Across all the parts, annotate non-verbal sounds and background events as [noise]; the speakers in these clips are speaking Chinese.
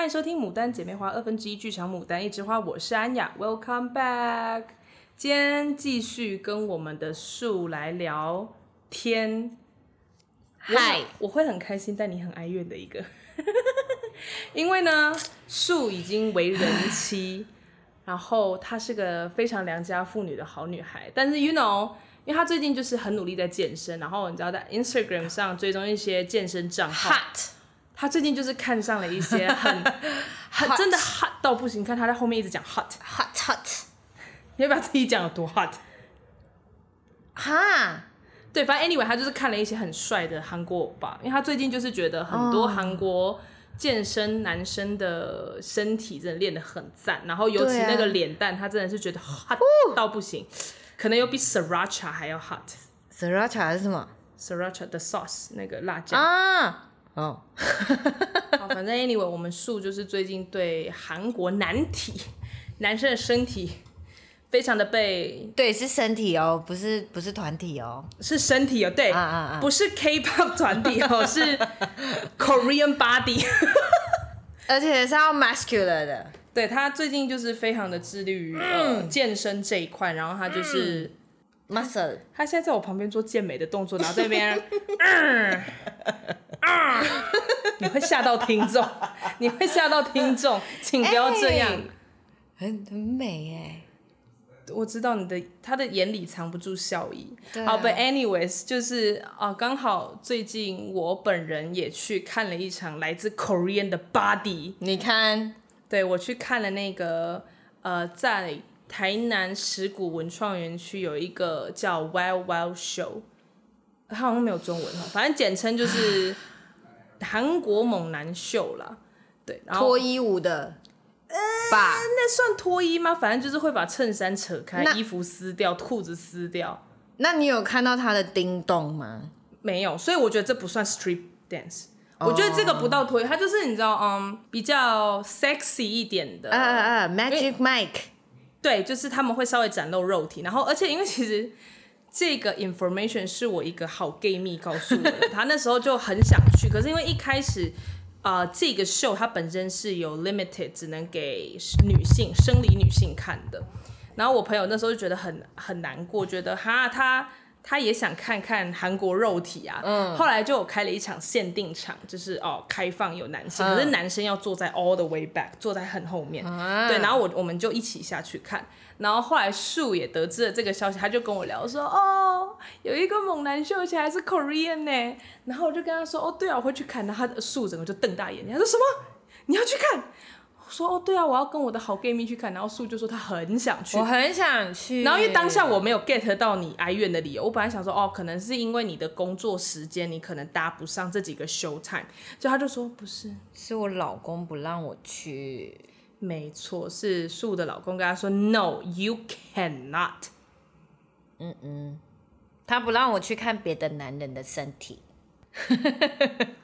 欢迎收听《牡丹姐妹花》二分之一剧场《牡丹一枝花》，我是安雅，Welcome back。今天继续跟我们的树来聊天。嗨，我会很开心，但你很哀怨的一个，[laughs] 因为呢，树已经为人妻，[laughs] 然后她是个非常良家妇女的好女孩，但是 you know，因为她最近就是很努力在健身，然后你知道在 Instagram 上追踪一些健身账号。Hot 他最近就是看上了一些 [laughs] 很很真的 hot 到不行，看他在后面一直讲 hot hot hot，你要不要自己讲有多 hot？哈，对，反正 anyway，他就是看了一些很帅的韩国欧巴，因为他最近就是觉得很多韩国健身男生的身体真的练得很赞，然后尤其那个脸蛋，他真的是觉得 hot 到不行，可能有比 sriracha 还要 hot。sriracha 是什么？sriracha 的 sauce 那个辣酱啊。哦，[laughs] 好，反正 anyway，我们树就是最近对韩国男体男生的身体非常的被，对，是身体哦，不是不是团体哦，是身体哦，对，啊啊啊。不是 K-pop 团体哦，是 Korean body，[laughs] 而且是要 muscular 的，对，他最近就是非常的致力于、嗯。呃、健身这一块，然后他就是。嗯 muscle，他现在在我旁边做健美的动作，[laughs] 然后这边，[laughs] 嗯，啊，你会吓到听众，[laughs] 你会吓到听众，请不要这样，欸、很很美哎，我知道你的他的眼里藏不住笑意，啊、好，But anyways，就是啊，刚好最近我本人也去看了一场来自 Korean 的 Body，你看，对我去看了那个呃在。台南石鼓文创园区有一个叫 Wild Wild Show，它好像没有中文哈，反正简称就是 [sighs] 韩国猛男秀啦。对，脱衣舞的，吧、呃？那算脱衣吗？反正就是会把衬衫扯开，衣服撕掉，裤子撕掉。那你有看到他的叮咚吗？没有，所以我觉得这不算 Street Dance。我觉得这个不到脱衣，它就是你知道，嗯，比较 sexy 一点的。啊啊啊！Magic Mike。对，就是他们会稍微展露肉体，然后而且因为其实这个 information 是我一个好 gay 蜜告诉我的，他那时候就很想去，可是因为一开始啊、呃、这个秀它本身是有 limited 只能给女性生理女性看的，然后我朋友那时候就觉得很很难过，觉得哈他。他也想看看韩国肉体啊，嗯，后来就有开了一场限定场，就是哦开放有男性，嗯，可是男生要坐在 all the way back，坐在很后面，嗯，对，然后我我们就一起下去看，然后后来树也得知了这个消息，他就跟我聊说，哦，有一个猛男秀，而且还是 Korean 呢，然后我就跟他说，哦，对啊，我会去看，然后他的树整个就瞪大眼睛，他说什么？你要去看？说哦，对啊，我要跟我的好闺蜜去看，然后树就说她很想去，我很想去。然后因为当下我没有 get 到你哀怨的理由，我本来想说哦，可能是因为你的工作时间，你可能搭不上这几个 show time，就他就说不是，是我老公不让我去。没错，是树的老公跟他说 No，you cannot。嗯嗯，他不让我去看别的男人的身体。[laughs]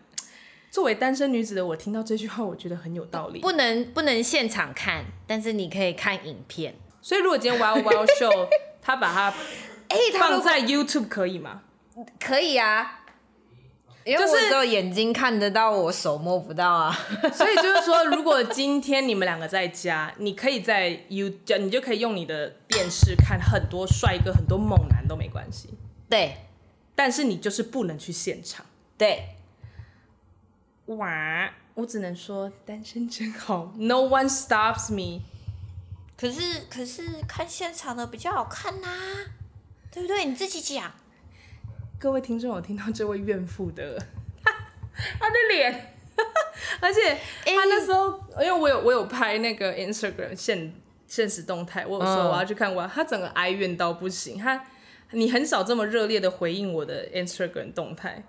作为单身女子的我，听到这句话，我觉得很有道理。不能不能现场看，但是你可以看影片。所以如果今天 Wild Wild Show [laughs] 他把它哎放在 YouTube 可以吗？可以啊，因为我只有眼睛看得到，我手摸不到啊。[laughs] 所以就是说，如果今天你们两个在家，你可以在 YouTube，你就可以用你的电视看很多帅哥、很多猛男都没关系。对，但是你就是不能去现场。对。哇，我只能说单身真好，No one stops me。可是可是看现场的比较好看呐、啊，对不对？你自己讲。[laughs] 各位听众有听到这位怨妇的她的脸，而且他那时候，欸、因为我有我有拍那个 Instagram 现现实动态，我有说我要去看我，他整个哀怨到不行。他你很少这么热烈的回应我的 Instagram 动态。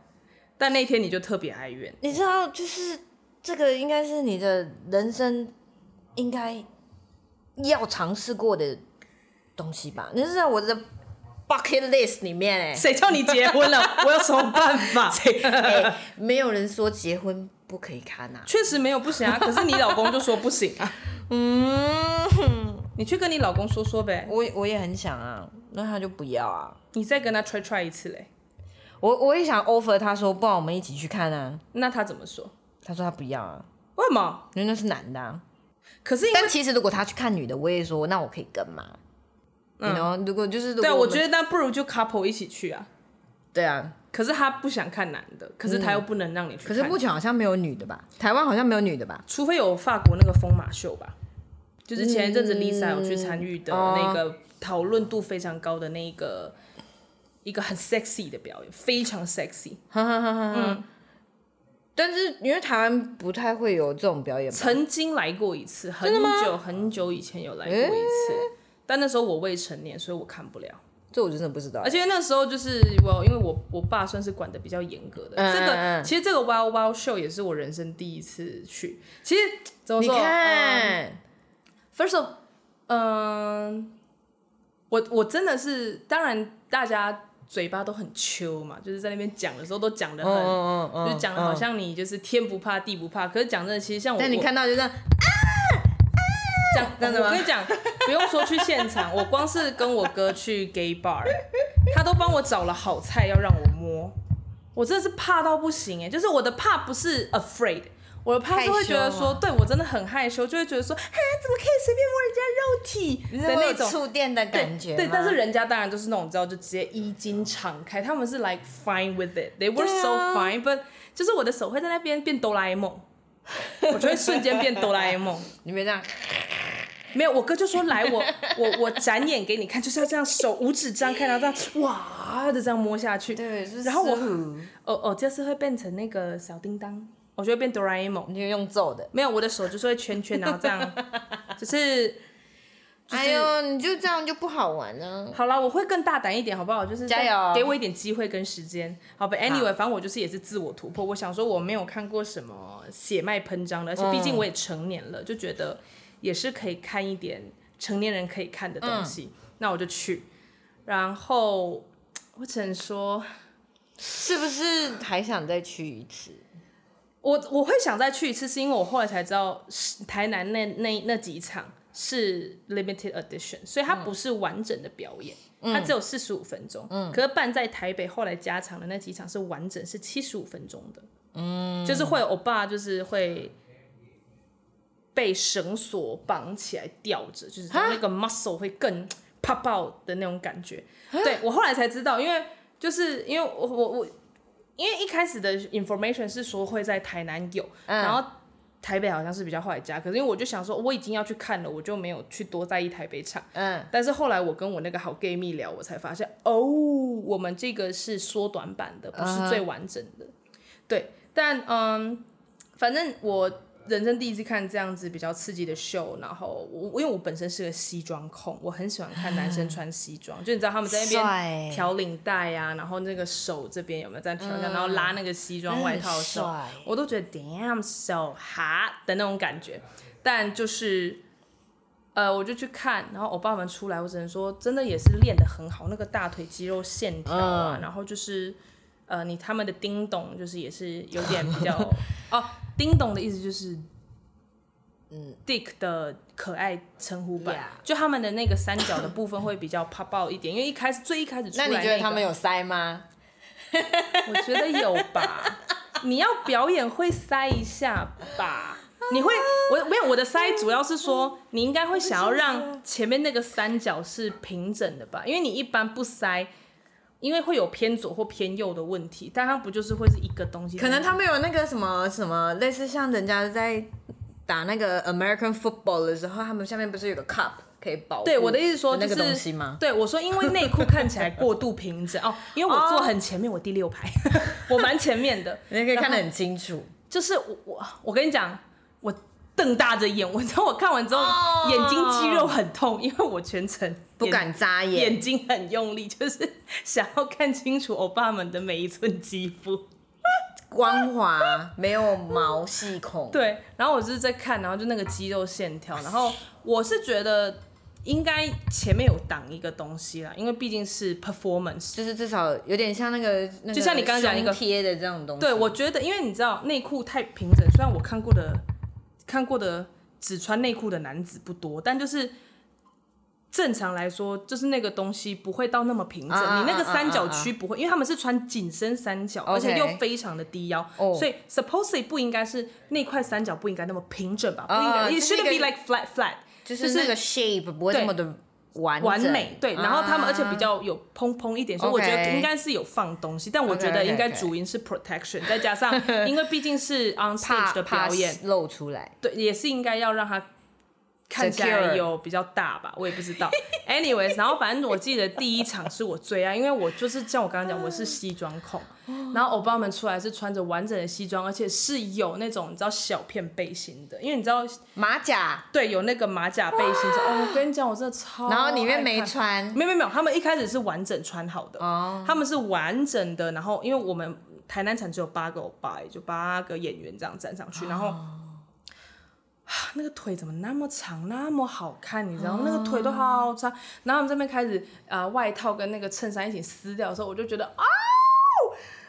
但那天你就特别哀怨，你知道，就是这个应该是你的人生应该要尝试过的东西吧？你是在我的 bucket list 里面哎，谁叫你结婚了？[laughs] 我有什么办法？欸，没有人说结婚不可以看啊，确实没有不行啊，[laughs] 可是你老公就说不行啊。嗯，你去跟你老公说说呗。我我也很想啊，那他就不要啊。你再跟他 try try 一次嘞。我我也想 offer，他说不然我们一起去看啊。那他怎么说？他说他不要啊。为什么？因为那是男的啊。可是，但其实如果他去看女的，我也说那我可以跟吗？嗯，然后如果就是对，我觉得那不如就 couple 一起去啊。对啊，可是他不想看男的，可是他又不能让你去看。可是目前好像没有女的吧？台湾好像没有女的吧？除非有法国那个疯马秀吧，就是前一阵子 Lisa 有去参与的那个讨论度非常高的那一个一个很 sexy 的表演，非常 sexy。嗯。但是因为台湾不太会有这种表演，曾经来过一次，很久很久以前有来过一次，欸、但那时候我未成年，所以我看不了。这我真的不知道。而且那时候就是我，因为我我爸算是管的比较严格的。嗯、这个其实这个 Wild Wild Show 也是我人生第一次去。其实怎么说？你看、嗯、First of，嗯，我我真的是，当然大家。嘴巴都很秋嘛，就是在那边讲的时候都讲的很，嗯嗯、就讲的好像你就是天不怕地不怕。可是讲真的，其实像我，但你看到就这样啊讲真的吗？我跟你讲，不用说去现场，我光是跟我哥去 gay bar，他都帮我找了好菜要让我摸，我真的是怕到不行哎，就是我的怕不是 afraid。我怕是会觉得说，对我真的很害羞，就会觉得说，哈，怎么可以随便摸人家肉体的那种触电的感觉对？对，但是人家当然就是那种，你知道，就直接衣襟敞开，他们是 like fine with it，they were so fine，but、啊、就是我的手会在那边变哆啦 A 梦，我就会瞬间变哆啦 A 梦。[laughs] 你别这样，没有，我哥就说来，我我我展演给你看，就是要这样手五指张开，然后这样哇的这样摸下去，对，就是、然后我哦哦，就是会变成那个小叮当。我就会变哆啦 A 梦，你就用揍的？没有，我的手就是会圈圈，然后这样，[laughs] 就是，就是、哎呦，你就这样就不好玩了。好了，我会更大胆一点，好不好？就是加油，给我一点机会跟时间。好吧，Anyway，反正我就是也是自我突破。我想说我没有看过什么血脉喷张的，而且毕竟我也成年了，嗯、就觉得也是可以看一点成年人可以看的东西。嗯、那我就去，然后我只能说，是不是还想再去一次？我我会想再去一次，是因为我后来才知道，台南那那那几场是 limited edition，所以它不是完整的表演，嗯、它只有四十五分钟。嗯，可是办在台北后来加场的那几场是完整，是七十五分钟的。嗯，就是会有欧巴，就是会被绳索绑起来吊着，就是那个 muscle 会更 pop out 的那种感觉。对，我后来才知道，因为就是因为我我我。因为一开始的 information 是说会在台南有，嗯、然后台北好像是比较后来加，可是因为我就想说我已经要去看了，我就没有去多在意台北场。嗯，但是后来我跟我那个好 gay 蜜聊，我才发现哦，我们这个是缩短版的，不是最完整的。嗯、对，但嗯，反正我。人生第一次看这样子比较刺激的秀，然后我因为我本身是个西装控，我很喜欢看男生穿西装，就你知道他们在那边调领带啊，然后那个手这边有没有在调一下，然后拉那个西装外套的时候，我都觉得 damn so hot 的那种感觉。但就是，呃，我就去看，然后欧巴们出来，我只能说真的也是练得很好，那个大腿肌肉线条啊，然后就是，呃，你他们的叮咚就是也是有点比较 [laughs] 哦。叮咚的意思就是，嗯，Dick 的可爱称呼版，Yeah. 就他们的那个三角的部分会比较 pop out 一点，因为一开始最一开始出来、那个，那你觉得他们有塞吗？我觉得有吧，[laughs] 你要表演会塞一下吧，你会，我没有我的塞主要是说，你应该会想要让前面那个三角是平整的吧，因为你一般不塞。因为会有偏左或偏右的问题，但它不就是会是一个东西？可能他们有那个什么什么，类似像人家在打那个 American football 的时候，他们下面不是有个 cup 可以保护？对，我的意思说就是那个东西吗？对，我说因为内裤看起来过度平整哦，[laughs] 因为我坐很前面，我第六排，[laughs] 我蛮前面的，[laughs] 你可以看得很清楚。就是我我我跟你讲，我。瞪大着眼，[laughs] 我知道我看完之后、oh, 眼睛肌肉很痛，因为我全程不敢眨眼，眼睛很用力，就是想要看清楚欧巴们的每一寸肌肤，[laughs] 光滑，没有毛细孔。对，然后我就是在看，然后就那个肌肉线条，然后我是觉得应该前面有挡一个东西啦，因为毕竟是 performance，就是至少有点像那个，那个、就像你刚刚讲一个贴的这种东西。对，我觉得因为你知道内裤太平整，虽然我看过的。看过的只穿内裤的男子不多，但就是正常来说，就是那个东西不会到那么平整，啊、你那个三角区不会，因为他们是穿紧身三角而且又非常的低腰，oh. 所以 supposedly 不应该是那块三角不应该那么平整吧？不应该，it shouldn't be like flat flat，就是那个 shape 不会那么的完完美。对，然后他们而且比较有蓬蓬一点，所以我觉得应该是有放东西，但我觉得应该主音是 protection，再加上 [laughs] 因为毕竟是 on stage 的表演露出来，对，也是应该要让他。看起来有比较大吧，我也不知道。[laughs] Anyways，然后反正我记得第一场是我最爱，因为我就是像我刚刚讲，我是西装控。然后欧巴们出来是穿着完整的西装，而且是有那种你知道小片背心的，因为你知道马甲，对，有那个马甲背心。[gasps] 哦，我跟你讲，我真的超。然后里面没穿，没有没有没有，他们一开始是完整穿好的。哦。他们是完整的，然后因为我们台南场只有八个欧巴，就八个演员这样站上去，然后。那个腿怎么那么长，那么好看？你知道吗？那个腿都好长。然后我们这边开始啊、呃，外套跟那个衬衫一起撕掉的时候，我就觉得啊！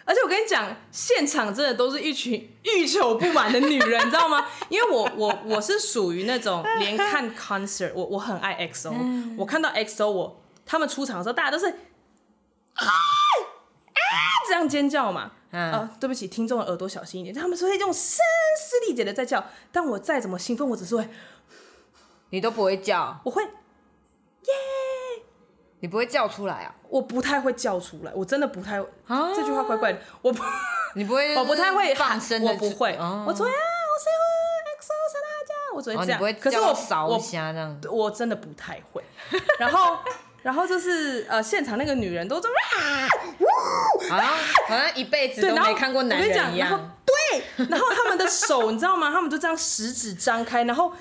而且我跟你讲，现场真的都是一群欲求不满的女人，你知道吗？因为我我我是属于那种连看 concert，我我很爱 XO，我看到 XO，我他们出场的时候，大家都是啊啊这样尖叫嘛。嗯、呃，对不起，听众的耳朵小心一点。他们说这种声嘶力竭的在叫，但我再怎么兴奋，我只是会，你都不会叫，我会，耶，你不会叫出来啊？我不太会叫出来，我真的不太，啊、这句话怪怪的，我不，你不会，[laughs] 我不太会放声，我不会，哦、我昨天我谁会 XO 三大家，我昨天这样，哦、可是我扫一下这样，我真的不太会，然后。然后就是呃，现场那个女人都这么啊，好像好像一辈子都没看过男人一样。对，然后他们的手 [laughs] 你知道吗？他们就这样食指张开，然后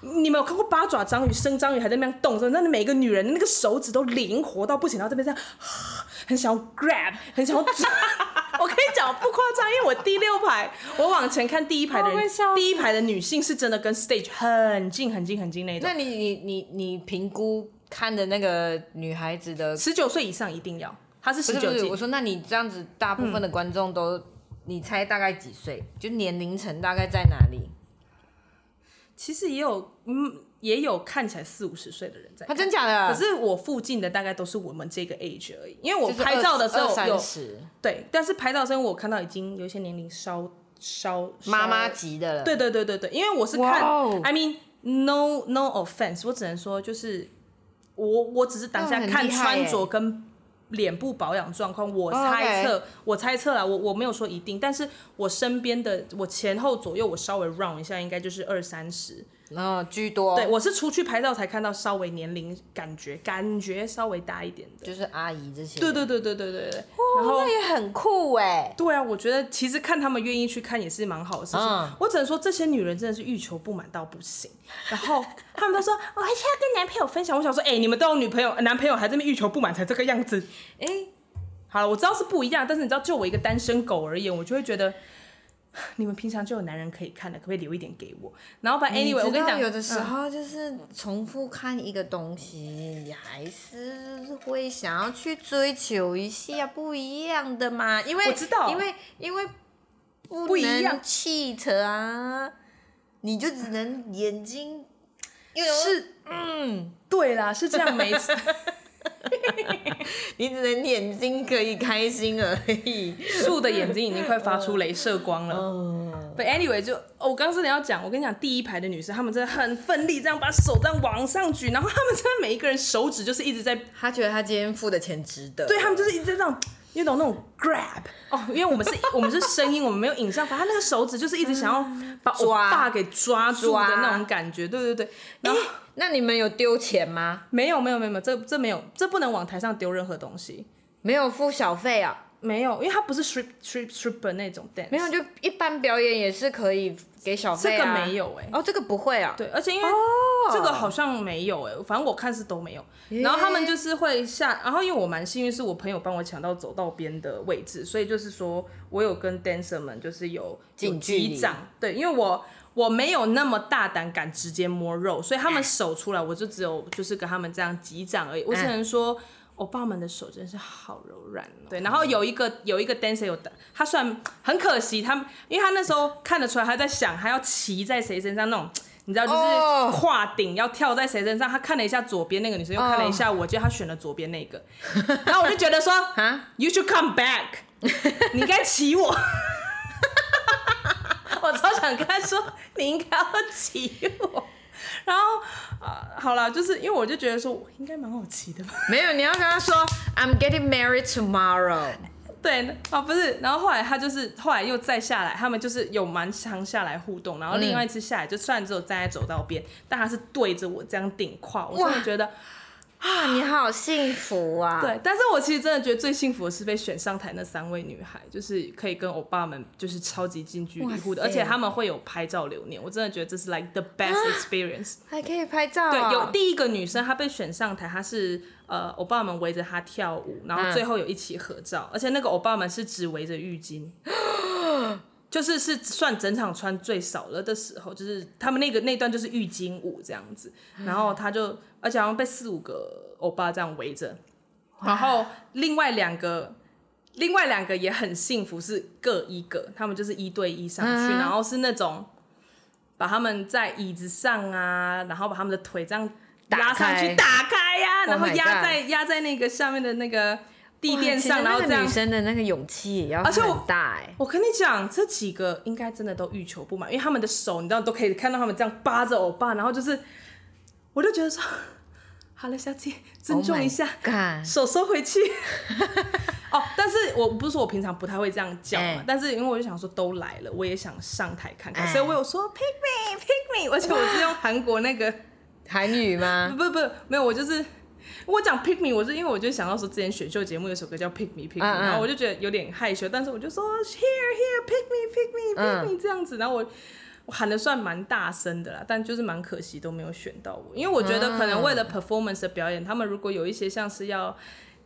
你们有看过八爪章鱼、生章鱼还在那边动的时候，那每个女人的那个手指都灵活到不行，然后这边这样，很想要 grab，很想要抓。[laughs] 我跟你讲不夸张，因为我第六排，我往前看第一排的人，第一排的女性是真的跟 stage 很近很近很近那种。那你你你你评估？看的那个女孩子的十九岁以上一定要，她是十九岁。我说，那你这样子，大部分的观众都，嗯、你猜大概几岁？就年龄层大概在哪里？其实也有，嗯，也有看起来四五十岁的人在。他真假的？可是我附近的大概都是我们这个 age 而已，因为我拍照的时候有对，但是拍照的时候我看到已经有一些年龄稍稍妈妈级的了。对对对对对，因为我是看，I mean no no offense，我只能说就是。我我只是当下看穿着跟脸部保养状况，我猜测，我猜测啦，我我没有说一定，但是我身边的我前后左右我稍微 round 一下，应该就是二三十。然后居多，对，我是出去拍照才看到稍微年龄感觉感觉稍微大一点的，就是阿姨这些。对对对对对对对。然后那也很酷哎。对啊，我觉得其实看他们愿意去看也是蛮好的事情。嗯。我只能说这些女人真的是欲求不满到不行。然后他们都说 [laughs] 我还是要跟男朋友分享。我想说，哎，你们都有女朋友、男朋友，还这么欲求不满才这个样子。哎，好了，我知道是不一样，但是你知道，就我一个单身狗而言，我就会觉得。[laughs] 你们平常就有男人可以看的，可不可以留一点给我？然后把 anyway，我跟你讲，有的时候就是重复看一个东西，你、嗯、还是会想要去追求一下不一样的嘛。因为我知道，因为因为不一样 cheat 啊，你就只能眼睛是嗯，对啦，是这样没错。[laughs] [laughs] 你只能眼睛可以开心而已，树的眼睛已经快发出镭射光了。But anyway，就我刚刚真的要讲，我跟你讲，第一排的女生，她们真的很奋力，这样把手这样往上举，然后她们真的每一个人手指就是一直在，她觉得她今天付的钱值得。对，她们就是一直在这样，你懂那种 grab 哦，因为我们是，[laughs] 我们是声音，我们没有影像，反正那个手指就是一直想要把我爸给抓住的那种感觉，对对对。然后。那你们有丢钱吗？没有，没有，没有，这这没有，这不能往台上丢任何东西。没有付小费啊？没有，因为他不是 strip strip stripper 那种 dance。没有，就一般表演也是可以给小费啊。这个没有哎、欸。哦，这个不会啊。对，而且因为这个好像没有哎、欸，反正我看是都没有。然后他们就是会下，然后因为我蛮幸运，是我朋友帮我抢到走道边的位置，所以就是说我有跟 dancer 们就是有近距离。对，因为我。我没有那么大胆敢直接摸肉，所以他们手出来，我就只有就是跟他们这样击掌而已。我只能说，欧巴们的手真是好柔软哦。对，然后有一个有一个 dancer 有的，他算很可惜，他因为他那时候看得出来他在想，他要骑在谁身上那种。你知道，就是跨顶要跳在谁身上，他看了一下左边那个女生，又看了一下我，结果他选了左边那个，[laughs] 然后我就觉得说，You should come back，[laughs] 你该骑我，[laughs] 我超想跟他说，你应该要骑我，然后啊、呃，好了，就是因为我就觉得说，我应该蛮好骑的吧，没有，你要跟他说，I'm getting married tomorrow。对啊，不是，然后后来他就是后来又再下来，他们就是有蛮长下来互动，然后另外一次下来，就虽然只有站在走道边，嗯、但他是对着我这样顶胯，我真的觉得啊，你好幸福啊！[laughs] 对，但是我其实真的觉得最幸福的是被选上台那三位女孩，就是可以跟欧巴们就是超级近距离互动，而且他们会有拍照留念，我真的觉得这是 like the best [gasps] experience，还可以拍照、啊。对，有第一个女生她被选上台，她是。呃，欧巴们围着她跳舞，然后最后有一起合照，嗯、而且那个欧巴们是只围着浴巾，[gasps] [gasps] 就是是算整场穿最少了的时候，就是他们那个那段就是浴巾舞这样子，然后他就，而且好像被四五个欧巴这样围着，然后另外两个，另外两个也很幸福，是各一个，他们就是一对一上去，嗯、然后是那种把他们在椅子上啊，然后把他们的腿这样。拉上去打开。呀、啊，然后压在压、oh、在那个下面的那个地垫上，然后这样。女生的那个勇气也要很大哎、欸。我跟你讲，这几个应该真的都欲求不满，因为他们的手，你知道都可以看到他们这样扒着欧巴，然后就是，我就觉得说，好了，小姐，尊重一下，oh、手收回去。[laughs] 哦，但是我不是说我平常不太会这样叫嘛，欸、但是因为我就想说都来了，我也想上台看看，欸、所以我有说 pick me pick me，而且我是用韩国那个。韩语吗？[laughs] 不不不，没有，我就是我讲 pick me，我是因为我就想到说之前选秀节目有首歌叫 pick me pick me，、嗯嗯、然后我就觉得有点害羞，但是我就说 here here pick me pick me pick me、嗯、这样子，然后我我喊的算蛮大声的啦，但就是蛮可惜都没有选到我，因为我觉得可能为了 performance 的表演，嗯、他们如果有一些像是要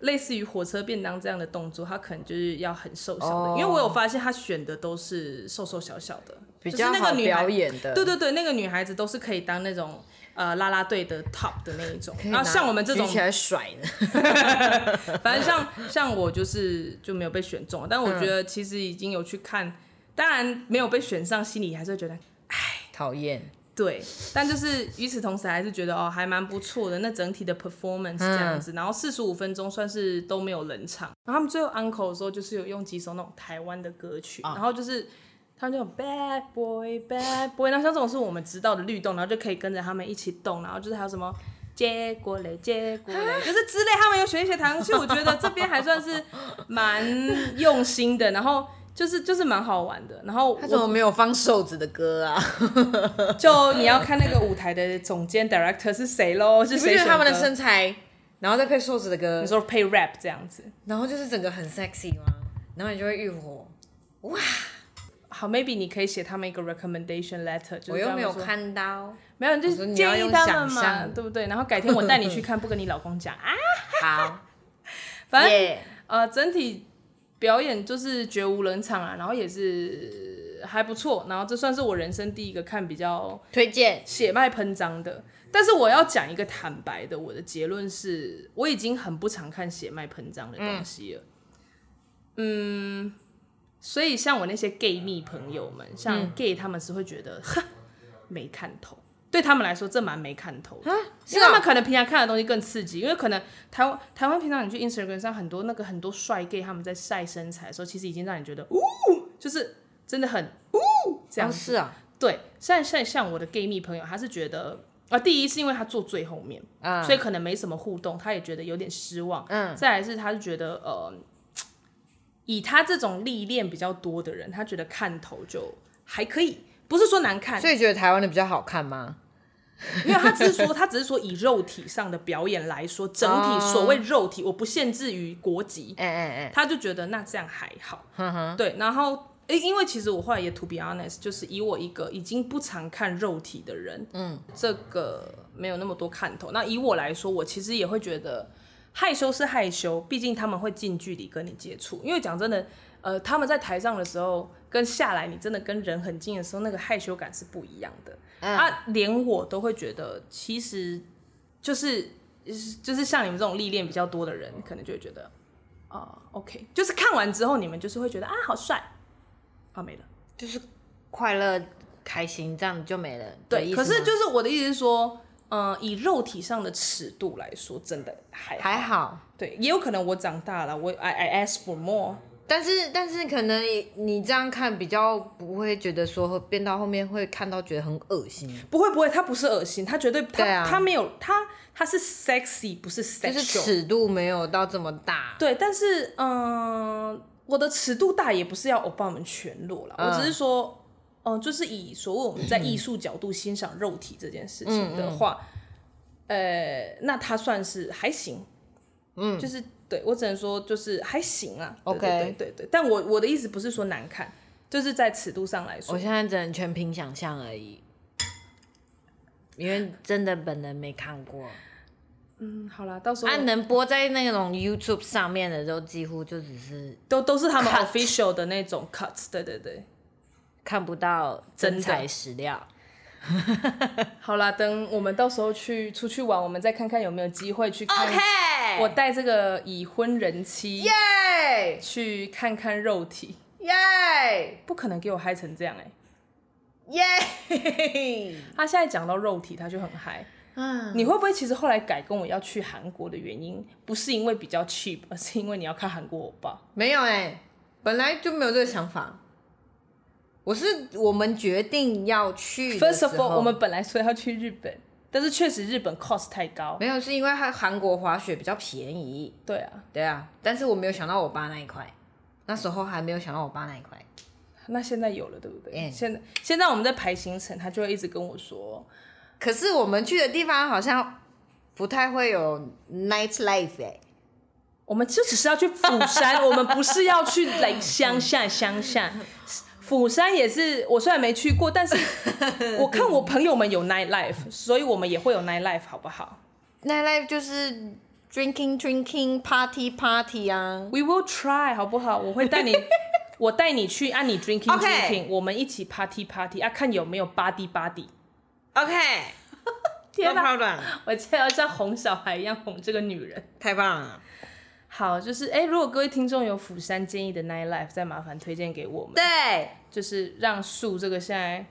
类似于火车便当这样的动作，他可能就是要很瘦小的，哦、因为我有发现他选的都是瘦瘦小小的，比较好表演的，对对对，那个女孩子都是可以当那种。呃，啦啦队的 top 的那一种，然后像我们这种举起来甩的，[laughs] 反正像像我就是就没有被选中，但我觉得其实已经有去看，嗯、当然没有被选上，心里还是会觉得，哎，讨厌。对，但就是与此同时还是觉得哦，还蛮不错的。那整体的 performance 这样子，嗯、然后四十五分钟算是都没有冷场。然后他们最后 uncle 的时候，就是有用几首那种台湾的歌曲，哦、然后就是。他们就 bad boy bad boy，那像这种是我们知道的律动，然后就可以跟着他们一起动，然后就是还有什么结果嘞，结果嘞，就是之类，他们有选一些台湾，所以我觉得这边还算是蛮用心的，然后就是就是蛮好玩的。然后他怎么没有放瘦子的歌啊？[laughs] 就你要看那个舞台的总监 director 是谁喽？是谁？他们的身材，然后再配瘦子的歌，你说配 rap 这样子，然后就是整个很 sexy 吗？然后你就会欲火，哇！好，maybe 你可以写他们一个 recommendation letter，就是我又没有看到，没有，就是建议他们嘛，对不对？然后改天我带你去看，不跟你老公讲啊。[laughs] 好，反正 Yeah. 呃，整体表演就是绝无冷场啊，然后也是还不错，然后这算是我人生第一个看比较推荐血脉喷张的。但是我要讲一个坦白的，我的结论是，我已经很不常看血脉喷张的东西了。嗯。嗯所以，像我那些 gay 蜜朋友们，像 gay 他们是会觉得，没看头。对他们来说，这蛮没看头的。是他们可能平常看的东西更刺激，因为可能台湾台湾平常你去 Instagram 上很多那个很多帅 gay 他们在晒身材的时候，其实已经让你觉得，呜，就是真的很呜这样子。是啊，对。像像像我的 gay 蜜朋友，他是觉得啊，第一是因为他坐最后面，嗯、所以可能没什么互动，他也觉得有点失望。嗯。再来是，他是觉得呃。以他这种历练比较多的人，他觉得看头就还可以，不是说难看。所以觉得台湾的比较好看吗？[laughs] 没有，他只是说，他只是说以肉体上的表演来说，整体所谓肉体，我不限制于国籍。哎哎哎，他就觉得那这样还好。呵呵对，然后诶，因为其实我后来也 to be honest，就是以我一个已经不常看肉体的人，嗯，这个没有那么多看头。那以我来说，我其实也会觉得。害羞是害羞，毕竟他们会近距离跟你接触。因为讲真的，呃，他们在台上的时候跟下来，你真的跟人很近的时候，那个害羞感是不一样的。嗯、啊，连我都会觉得，其实就是就是像你们这种历练比较多的人，可能就会觉得啊、呃，OK，就是看完之后，你们就是会觉得啊，好帅，啊，没了，就是快乐开心，这样就没了。对，可是就是我的意思是说，嗯、呃，以肉体上的尺度来说，真的还好还好。对，也有可能我长大了，我 I I ask for more。但是但是可能你这样看比较不会觉得说变到后面会看到觉得很恶心。不会不会，他不是恶心，他绝对他、啊、他没有他他是 sexy 不是 sexual，就是尺度没有到这么大。对，但是嗯、呃，我的尺度大也不是要欧巴们全裸了，嗯、我只是说，哦、呃，就是以所谓我们在艺术角度欣赏肉体这件事情的话，嗯嗯呃，那他算是还行，嗯，就是。对，我只能说就是还行啊。OK，对对，对对，但我我的意思不是说难看，就是在尺度上来说。我现在只能全凭想象而已，因为真的本人没看过。嗯，好了，到时候。啊，能播在那种 YouTube 上面的都几乎就只是都都是他们 official 的那种 cuts，对对对，看不到真材实料。[laughs] 好啦，等我们到时候去出去玩，我们再看看有没有机会去看。Okay! 我带这个已婚人妻耶，去看看肉体耶!不可能给我嗨成这样哎耶! [laughs] 他现在讲到肉体，他就很嗨。嗯，你会不会其实后来改跟我要去韩国的原因，不是因为比较 cheap，而是因为你要看韩国欧巴？没有哎，本来就没有这个想法。我是我们决定要去。First of all，我们本来说要去日本，但是确实日本 cost 太高。没有，是因为它韩国滑雪比较便宜。对啊，对啊。但是我没有想到我爸那一块，那时候还没有想到我爸那一块。那现在有了，对不对？嗯。现在现在我们在排行程，他就会一直跟我说。可是我们去的地方好像不太会有 night life 哎。我们就只是要去釜山，[laughs] 我们不是要去来乡下乡下。釜山也是，我虽然没去过，但是我看我朋友们有 night life，所以我们也会有 night life，好不好？night life 就是 drinking drinking party party 啊。We will try，好不好？我会带你，我带你去，按、啊、你 drinking drinking，Okay. 我们一起 party party，啊，看有没有 body body。OK，天哪，我现在要像哄小孩一样哄这个女人，太棒了。好，就是哎，如果各位听众有釜山建议的 night life，再麻烦推荐给我们。对，就是让树这个现在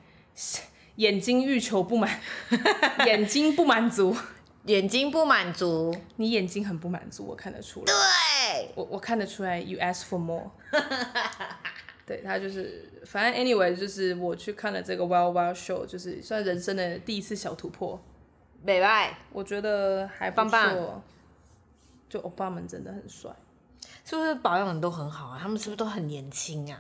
眼睛欲求不满，[laughs] 眼睛不满足，[laughs] 眼睛不满足，你眼睛很不满足，我看得出来。对，我我看得出来，you ask for more。[laughs] 对，他就是，反正 anyway，就是我去看了这个 Wild Wild Show，就是算人生的第一次小突破。美拜，我觉得还不错。棒棒就欧巴们真的很帅，是不是保养的都很好啊？他们是不是都很年轻啊？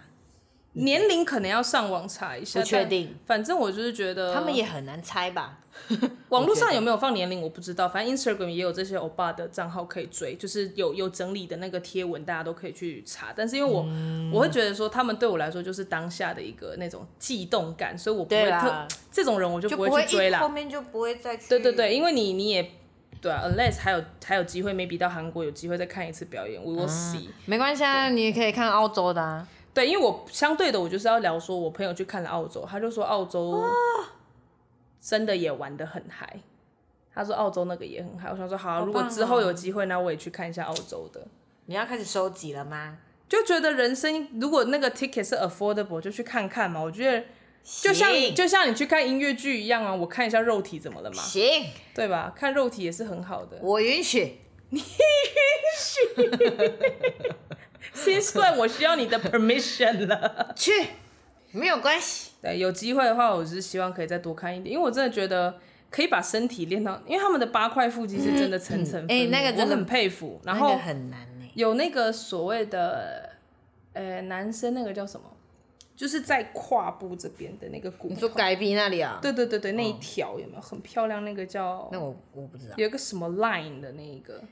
年龄可能要上网查一下，不确定。反正我就是觉得他们也很难猜吧。[laughs] 网络上有没有放年龄我不知道，反正 Instagram 也有这些欧巴的账号可以追，就是有有整理的那个贴文，大家都可以去查。但是因为我、嗯、我会觉得说，他们对我来说就是当下的一个那种悸动感，所以我不会特这种人我就不会去追了。后面就不会再去。对对对，因为你你也。对啊，unless 还有还有机会，maybe 到韩国有机会再看一次表演，we will see。没关系啊，你也可以看澳洲的啊。对，因为我相对的，我就是要聊说，我朋友去看了澳洲，他就说澳洲真的也玩的很嗨。他说澳洲那个也很嗨，我想说好啊，如果之后有机会，那我也去看一下澳洲的。你要开始收集了吗？就觉得人生如果那个 ticket 是 affordable，就去看看嘛。我觉得。就像你就像你去看音乐剧一样啊，我看一下肉体怎么了嘛？行，对吧？看肉体也是很好的。我允许，你允许。[laughs] 先算我需要你的 permission 了。去，没有关系。对，有机会的话，我是希望可以再多看一点，因为我真的觉得可以把身体练到，因为他们的八块腹肌是真的层层。哎、嗯嗯欸，那个真的很佩服。然后很难呢。有那个所谓的，呃，男生那个叫什么？就是在胯部这边的那个骨，你说改鼻那里啊？对对对对，那一条有没有很漂亮？那个叫……那我我不知道，有一个什么 line 的那一个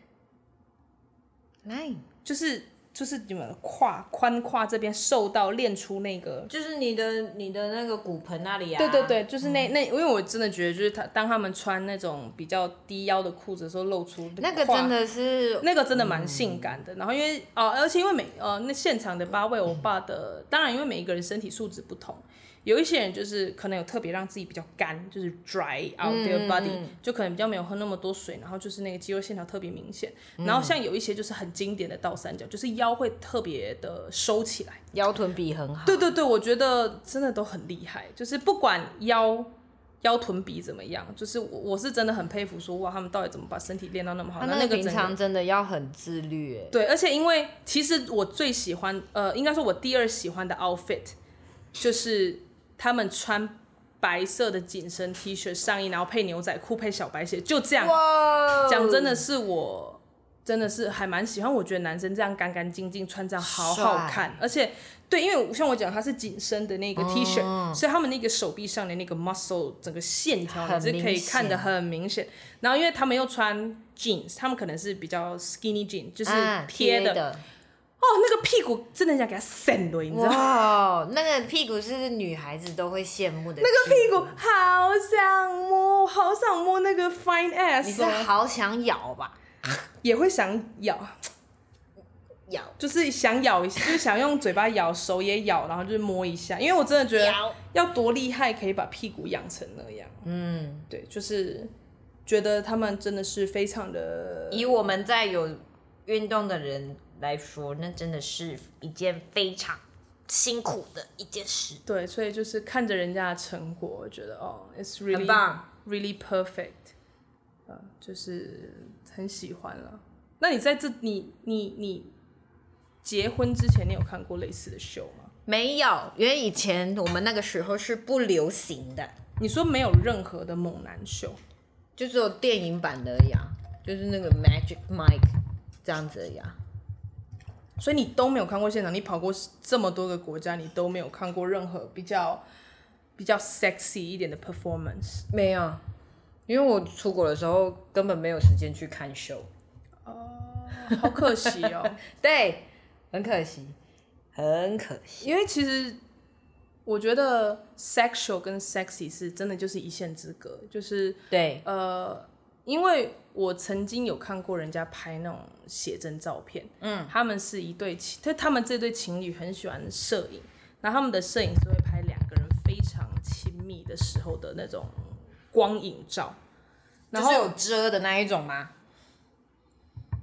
line，就是。就是你们胯宽胯这边瘦到练出那个，就是你的你的那个骨盆那里啊。对对对，就是那那，因为我真的觉得，就是他当他们穿那种比较低腰的裤子的时候，露出那个真的是那个真的蛮性感的。嗯、然后因为哦，而且因为每呃那现场的八位欧巴的，当然因为每一个人身体素质不同，有一些人就是可能有特别让自己比较干，就是 dry out their body，、嗯、就可能比较没有喝那么多水，然后就是那个肌肉线条特别明显。嗯、然后像有一些就是很经典的倒三角，就是腰会特别的收起来，腰臀比很好。对对对，我觉得真的都很厉害，就是不管腰腰臀比怎么样，就是我我是真的很佩服说，说哇，他们到底怎么把身体练到那么好？那那个平常真的要很自律哎。对，而且因为其实我最喜欢，呃，应该说我第二喜欢的 outfit 就是。他们穿白色的紧身 T 恤上衣，然后配牛仔裤配小白鞋，就这样。讲真的是我，真的是还蛮喜欢。我觉得男生这样干干净净穿这样好好看，而且对，因为像我讲，它是紧身的那个 T 恤，嗯，所以他们那个手臂上的那个 muscle 整个线条你是可以看得很明显。然后因为他们又穿 jeans，他们可能是比较 skinny jeans，就是贴的。啊哦，那个屁股真的想给他扇了，你知道吗？哇，那个屁股是女孩子都会羡慕的。那个屁股好想摸，好想摸那个 fine ass。你是好想咬吧？也会想咬，咬就是想咬一下，就是想用嘴巴咬，手也咬，然后就是摸一下。因为我真的觉得要多厉害，可以把屁股养成那样。嗯，对，就是觉得他们真的是非常的。以我们在有运动的人来说，那真的是一件非常辛苦的一件事。对，所以就是看着人家的成果，我觉得哦，it's really 很棒，really perfect，呃，就是很喜欢了。那你在这，你你你结婚之前，你有看过类似的秀吗？没有，因为以前我们那个时候是不流行的。你说没有任何的猛男秀，就只有电影版的呀，就是那个 Magic Mike 这样子呀。所以你都没有看过现场，你跑过这么多个国家，你都没有看过任何比较比较 sexy 一点的 performance？没有，因为我出国的时候根本没有时间去看秀。哦，好可惜哦。[laughs] 对，很可惜，很可惜。因为其实我觉得 sexual 跟 sexy 是真的就是一线之隔，就是对，呃，因为。我曾经有看过人家拍那种写真照片，嗯，他们是一对情，他他们这对情侣很喜欢摄影，然后他们的摄影师会拍两个人非常亲密的时候的那种光影照，然后就是有遮的那一种吗？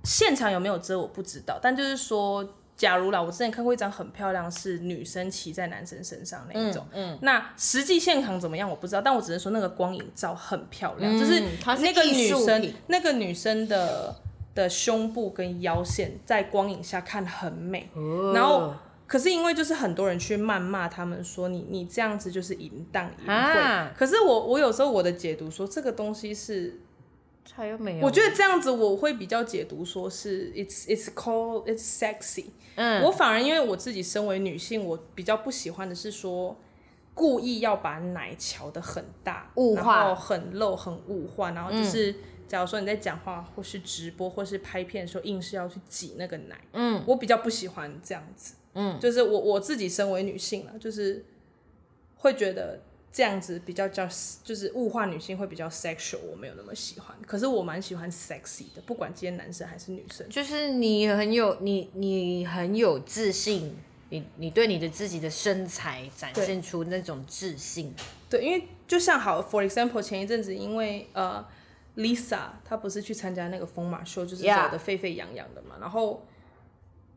现场有没有遮我不知道，但就是说。假如啦，我之前看过一张很漂亮，是女生骑在男生身上那一种。嗯，嗯，那实际现场怎么样我不知道，但我只能说那个光影照很漂亮，嗯、就是那个女生，那个女生的的胸部跟腰线在光影下看很美。哦、然后，可是因为就是很多人去谩骂他们说你你这样子就是淫荡淫秽。啊、可是我我有时候我的解读说这个东西是。我觉得这样子我会比较解读，说是 it's it's called it's sexy。嗯，我反而因为我自己身为女性，我比较不喜欢的是说故意要把奶乔得很大，物化，然后很露很物化，然后就是假如说你在讲话或是直播或是拍片的时候，硬是要去挤那个奶。嗯，我比较不喜欢这样子。嗯，就是我我自己身为女性了，就是会觉得。这样子比较叫就是物化女性会比较 sexual，我没有那么喜欢。可是我蛮喜欢 sexy 的，不管今天男生还是女生。就是你很有你你很有自信，你你对你的自己的身材展现出那种自信。对，因为就像好，for example，前一阵子因为呃 Lisa 她不是去参加那个疯马秀，就是走得沸沸扬扬的嘛.然后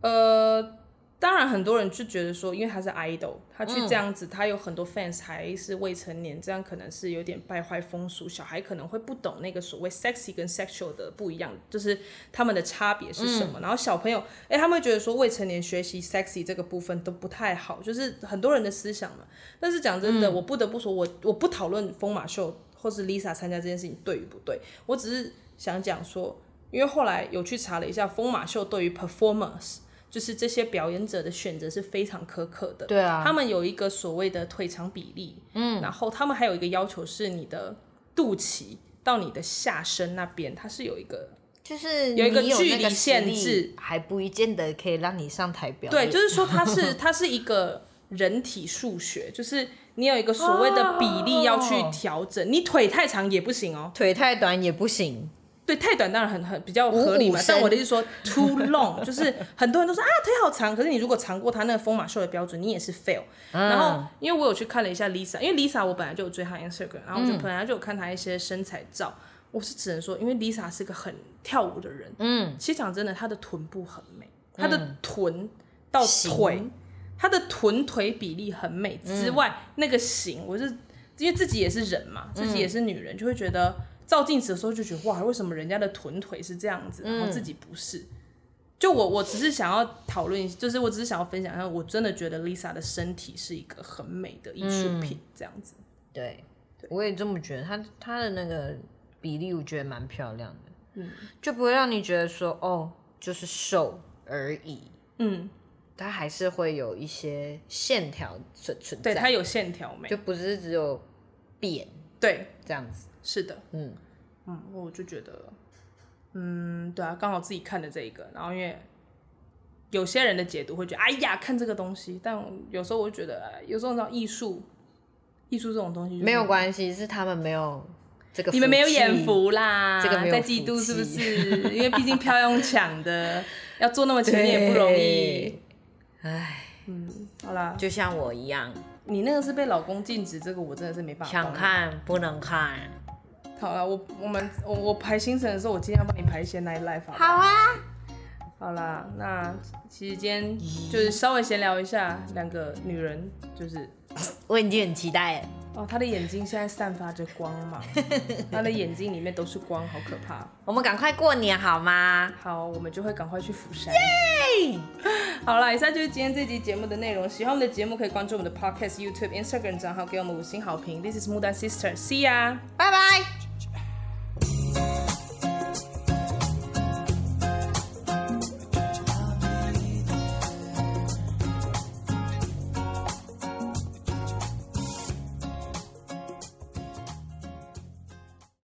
呃。当然，很多人就觉得说，因为他是 idol，他去这样子，嗯、他有很多 fans 还是未成年，这样可能是有点败坏风俗，小孩可能会不懂那个所谓 sexy 跟 sexual 的不一样，就是他们的差别是什么。嗯、然后小朋友，哎、欸，他们会觉得说未成年学习 sexy 这个部分都不太好，就是很多人的思想嘛。但是讲真的，嗯、我不得不说，我我不讨论疯马秀或是 Lisa 参加这件事情对与不对，我只是想讲说，因为后来有去查了一下疯马秀对于 performance。就是这些表演者的选择是非常苛刻的，对啊，他们有一个所谓的腿长比例，嗯，然后他们还有一个要求是你的肚脐到你的下身那边，它是有一个，就是有一个距离限制，还不一定得可以让你上台表演。对，就是说它是 [laughs] 它是一个人体数学，就是你有一个所谓的比例要去调整，哦、你腿太长也不行哦，腿太短也不行。对，太短当然很很比较合理嘛。但我的意思说，too long [laughs] 就是很多人都说啊腿好长，可是你如果长过他那个疯马秀的标准，你也是 fail。嗯、然后因为我有去看了一下 Lisa，因为 Lisa 我本来就有追她 Instagram，然后我就本来就有看她一些身材照。嗯、我是只能说，因为 Lisa 是个很跳舞的人，嗯，其实讲真的，她的臀部很美，她的臀到腿，她的臀腿比例很美之外，嗯、那个型，我是因为自己也是人嘛，自己也是女人，就会觉得。照镜子的时候就觉得哇，为什么人家的臀腿是这样子，然后自己不是？就我我只是想要讨论，就是我只是想要分享一下，我真的觉得 Lisa 的身体是一个很美的艺术品，这样子。对，我也这么觉得，她她的那个比例我觉得蛮漂亮的，嗯，就不会让你觉得说哦，就是瘦而已，嗯，它还是会有一些线条存存在，对，它有线条美，就不是只有扁，对，这样子。是的，嗯。嗯，我就觉得，嗯，对啊，刚好自己看的这一个，然后因为有些人的解读会觉得，哎呀，看这个东西，但有时候我就觉得，有时候你知道艺术，艺术这种东西没有关系，是他们没有这个，你们没有眼福啦，这个在嫉妒是不是？因为毕竟票用抢的，要做那么前面也不容易，[laughs] 哎，嗯，好啦，就像我一样，你那个是被老公禁止，这个我真的是没办法，想看不能看。好了，我我们我我排行程的时候，我今天要帮你排一些 night life 好。好啊。好啦，那其实今天就是稍微闲聊一下，两个女人就是，[laughs] 我已经很期待了。哦，她的眼睛现在散发着光芒，[laughs] 她的眼睛里面都是光，好可怕。我们赶快过年好吗？好，我们就会赶快去釜山。耶！好了，以上就是今天这集节目的内容。喜欢我们的节目，可以关注我们的 Podcast、YouTube、Instagram 账号，给我们五星好评。This is Mudan Sister，See ya，拜拜。